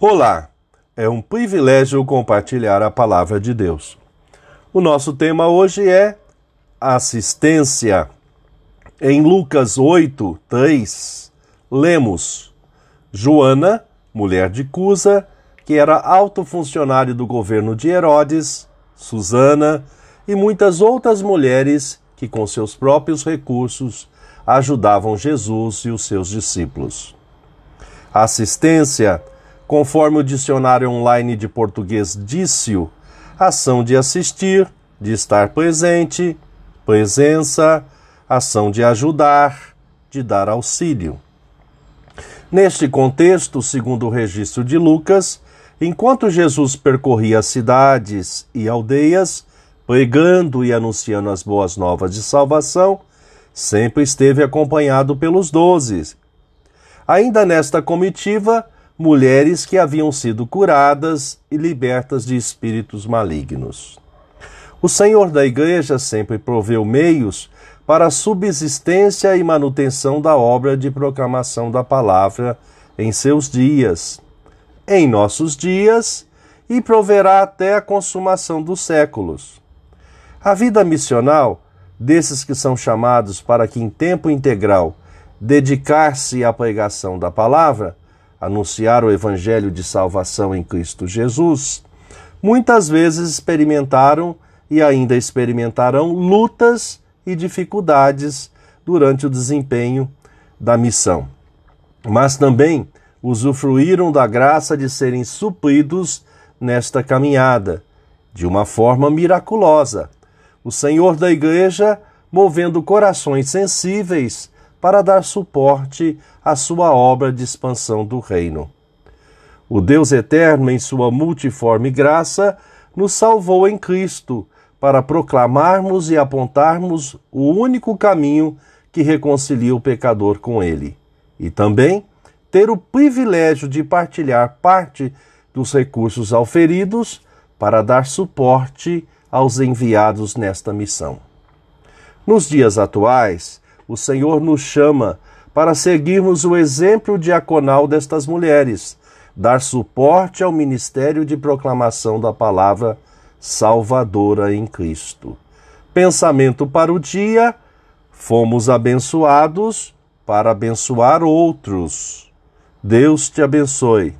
Olá, é um privilégio compartilhar a palavra de Deus. O nosso tema hoje é assistência. Em Lucas 8, 3, lemos: Joana, mulher de Cusa, que era alto funcionário do governo de Herodes, Susana e muitas outras mulheres que, com seus próprios recursos, ajudavam Jesus e os seus discípulos. A assistência conforme o dicionário online de português disse-o, ação de assistir, de estar presente, presença, ação de ajudar, de dar auxílio. Neste contexto, segundo o registro de Lucas, enquanto Jesus percorria cidades e aldeias, pregando e anunciando as boas novas de salvação, sempre esteve acompanhado pelos doze. Ainda nesta comitiva, mulheres que haviam sido curadas e libertas de espíritos malignos. O Senhor da Igreja sempre proveu meios para a subsistência e manutenção da obra de proclamação da palavra em seus dias, em nossos dias e proverá até a consumação dos séculos. A vida missional desses que são chamados para que em tempo integral dedicar-se à pregação da palavra anunciar o evangelho de salvação em Cristo Jesus, muitas vezes experimentaram e ainda experimentarão lutas e dificuldades durante o desempenho da missão. Mas também usufruíram da graça de serem supridos nesta caminhada, de uma forma miraculosa. O Senhor da Igreja movendo corações sensíveis para dar suporte à sua obra de expansão do reino. O Deus eterno, em sua multiforme graça, nos salvou em Cristo para proclamarmos e apontarmos o único caminho que reconcilia o pecador com ele, e também ter o privilégio de partilhar parte dos recursos auferidos para dar suporte aos enviados nesta missão. Nos dias atuais, o Senhor nos chama para seguirmos o exemplo diaconal destas mulheres, dar suporte ao ministério de proclamação da palavra salvadora em Cristo. Pensamento para o dia: fomos abençoados para abençoar outros. Deus te abençoe.